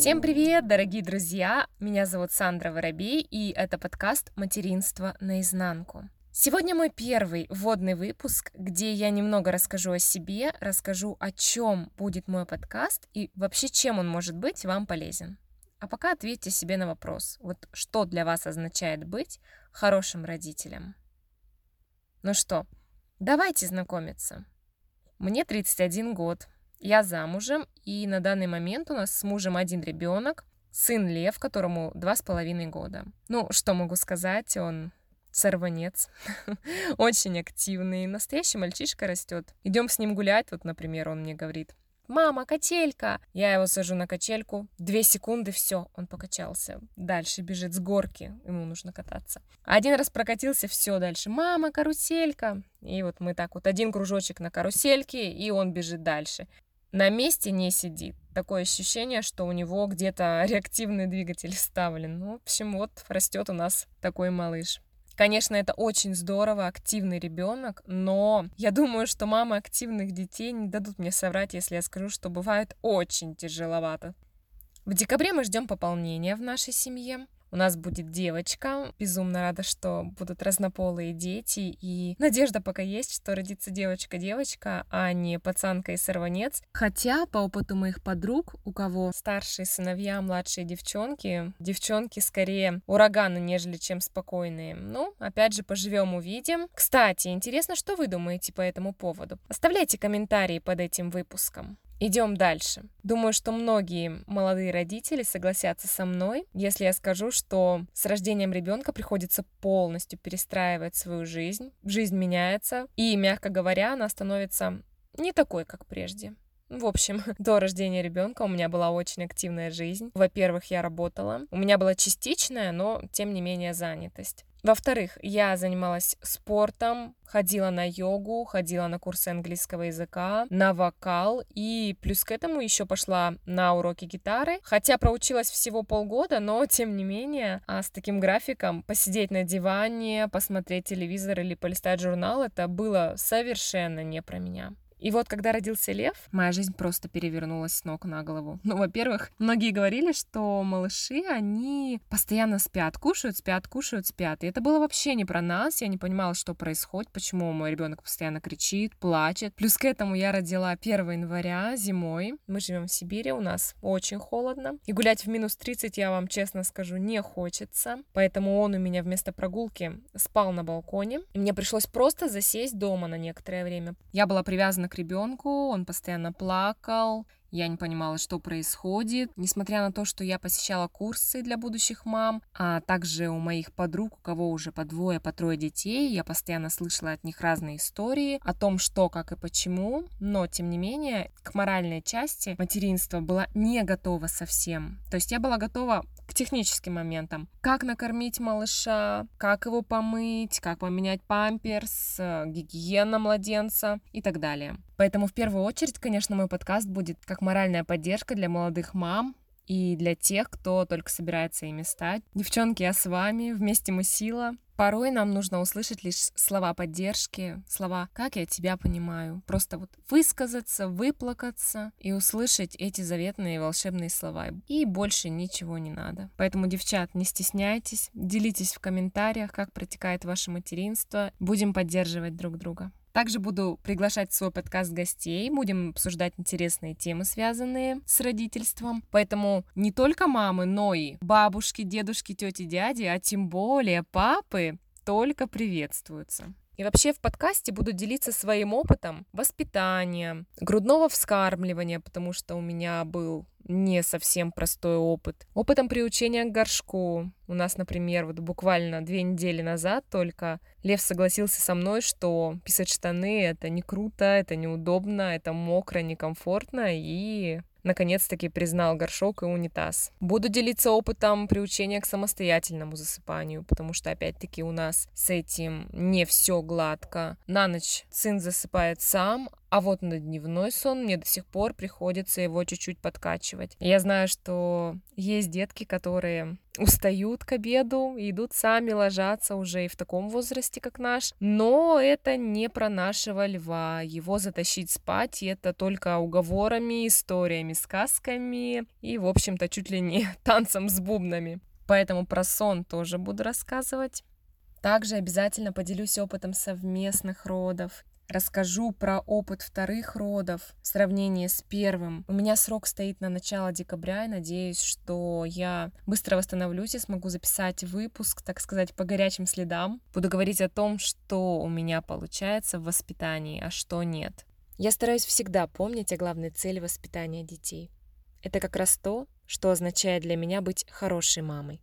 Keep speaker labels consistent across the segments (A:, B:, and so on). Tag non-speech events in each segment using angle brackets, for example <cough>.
A: Всем привет, дорогие друзья! Меня зовут Сандра Воробей, и это подкаст «Материнство наизнанку». Сегодня мой первый вводный выпуск, где я немного расскажу о себе, расскажу, о чем будет мой подкаст и вообще чем он может быть вам полезен. А пока ответьте себе на вопрос, вот что для вас означает быть хорошим родителем. Ну что, давайте знакомиться. Мне 31 год, я замужем, и на данный момент у нас с мужем один ребенок, сын Лев, которому два с половиной года. Ну, что могу сказать, он сорванец, <laughs> очень активный, настоящий мальчишка растет. Идем с ним гулять, вот, например, он мне говорит, мама, качелька. Я его сажу на качельку, две секунды, все, он покачался. Дальше бежит с горки, ему нужно кататься. Один раз прокатился, все, дальше, мама, каруселька. И вот мы так вот один кружочек на карусельке, и он бежит дальше. На месте не сидит. Такое ощущение, что у него где-то <laughs> реактивный двигатель вставлен. Ну, в общем, вот растет у нас такой малыш. Конечно, это очень здорово, активный ребенок, но я думаю, что мамы активных детей не дадут мне соврать, если я скажу, что бывает очень тяжеловато. В декабре мы ждем пополнения в нашей семье. У нас будет девочка. Безумно рада, что будут разнополые дети. И надежда пока есть, что родится девочка-девочка, а не пацанка и сорванец. Хотя, по опыту моих подруг, у кого старшие сыновья, младшие девчонки, девчонки скорее ураганы, нежели чем спокойные. Ну, опять же, поживем, увидим. Кстати, интересно, что вы думаете по этому поводу? Оставляйте комментарии под этим выпуском. Идем дальше. Думаю, что многие молодые родители согласятся со мной, если я скажу, что с рождением ребенка приходится полностью перестраивать свою жизнь. Жизнь меняется, и, мягко говоря, она становится не такой, как прежде. В общем, <laughs> до рождения ребенка у меня была очень активная жизнь. Во-первых, я работала. У меня была частичная, но тем не менее занятость. Во-вторых, я занималась спортом, ходила на йогу, ходила на курсы английского языка, на вокал и плюс к этому еще пошла на уроки гитары. Хотя проучилась всего полгода, но <laughs> тем не менее а с таким графиком посидеть на диване, посмотреть телевизор или полистать журнал, это было совершенно не про меня. И вот, когда родился Лев, моя жизнь просто перевернулась с ног на голову. Ну, во-первых, многие говорили, что малыши, они постоянно спят, кушают, спят, кушают, спят. И это было вообще не про нас. Я не понимала, что происходит, почему мой ребенок постоянно кричит, плачет. Плюс к этому я родила 1 января зимой. Мы живем в Сибири, у нас очень холодно. И гулять в минус 30, я вам честно скажу, не хочется. Поэтому он у меня вместо прогулки спал на балконе. И мне пришлось просто засесть дома на некоторое время. Я была привязана к ребенку, он постоянно плакал, я не понимала, что происходит. Несмотря на то, что я посещала курсы для будущих мам, а также у моих подруг, у кого уже по двое, по трое детей, я постоянно слышала от них разные истории о том, что, как и почему. Но, тем не менее, к моральной части материнства была не готова совсем. То есть я была готова к техническим моментам. Как накормить малыша, как его помыть, как поменять памперс, э, гигиена младенца и так далее. Поэтому в первую очередь, конечно, мой подкаст будет как моральная поддержка для молодых мам, и для тех, кто только собирается ими стать. Девчонки, я с вами, вместе мы сила. Порой нам нужно услышать лишь слова поддержки, слова «как я тебя понимаю». Просто вот высказаться, выплакаться и услышать эти заветные волшебные слова. И больше ничего не надо. Поэтому, девчат, не стесняйтесь, делитесь в комментариях, как протекает ваше материнство. Будем поддерживать друг друга. Также буду приглашать в свой подкаст гостей, будем обсуждать интересные темы, связанные с родительством. Поэтому не только мамы, но и бабушки, дедушки, тети, дяди, а тем более папы только приветствуются. И вообще в подкасте буду делиться своим опытом воспитания, грудного вскармливания, потому что у меня был не совсем простой опыт. Опытом приучения к горшку. У нас, например, вот буквально две недели назад только Лев согласился со мной, что писать штаны — это не круто, это неудобно, это мокро, некомфортно, и наконец-таки признал горшок и унитаз. Буду делиться опытом приучения к самостоятельному засыпанию, потому что, опять-таки, у нас с этим не все гладко. На ночь сын засыпает сам, А вот на дневной сон мне до сих пор приходится его чуть-чуть подкачивать. Я знаю, что есть детки, которые устают к обеду, идут сами ложатся уже и в таком возрасте, как наш. Но это не про нашего льва. Его затащить спать, это только уговорами, историями, сказками и, в общем-то, чуть ли не <laughs> танцем с бубнами. Поэтому про сон тоже буду рассказывать. Также обязательно поделюсь опытом совместных родов расскажу про опыт вторых родов в сравнении с первым. У меня срок стоит на начало декабря, и надеюсь, что я быстро восстановлюсь и смогу записать выпуск, так сказать, по горячим следам. Буду говорить о том, что у меня получается в воспитании, а что нет. Я стараюсь всегда помнить о главной цели воспитания детей. Это как раз то, что означает для меня быть хорошей мамой.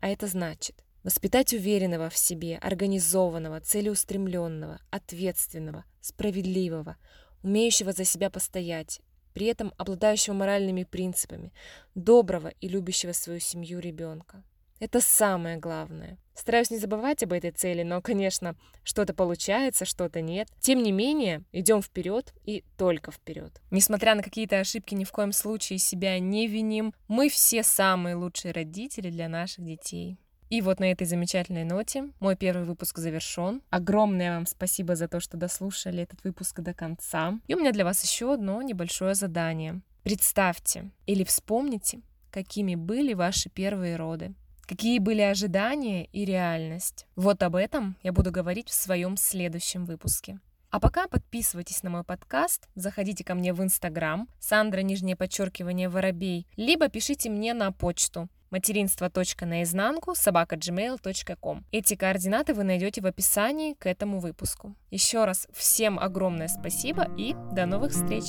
A: А это значит Воспитать уверенного в себе, организованного, целеустремленного, ответственного, справедливого, умеющего за себя постоять, при этом обладающего моральными принципами, доброго и любящего свою семью ребенка. Это самое главное. Стараюсь не забывать об этой цели, но, конечно, что-то получается, что-то нет. Тем не менее, идем вперед и только вперед. Несмотря на какие-то ошибки, ни в коем случае себя не виним. Мы все самые лучшие родители для наших детей. И вот на этой замечательной ноте мой первый выпуск завершен. Огромное вам спасибо за то, что дослушали этот выпуск до конца. И у меня для вас еще одно небольшое задание. Представьте или вспомните, какими были ваши первые роды. Какие были ожидания и реальность? Вот об этом я буду говорить в своем следующем выпуске. А пока подписывайтесь на мой подкаст, заходите ко мне в Инстаграм, Сандра, нижнее подчеркивание, воробей, либо пишите мне на почту материнство.наизнанку собака gmail.com. Эти координаты вы найдете в описании к этому выпуску. Еще раз всем огромное спасибо и до новых встреч!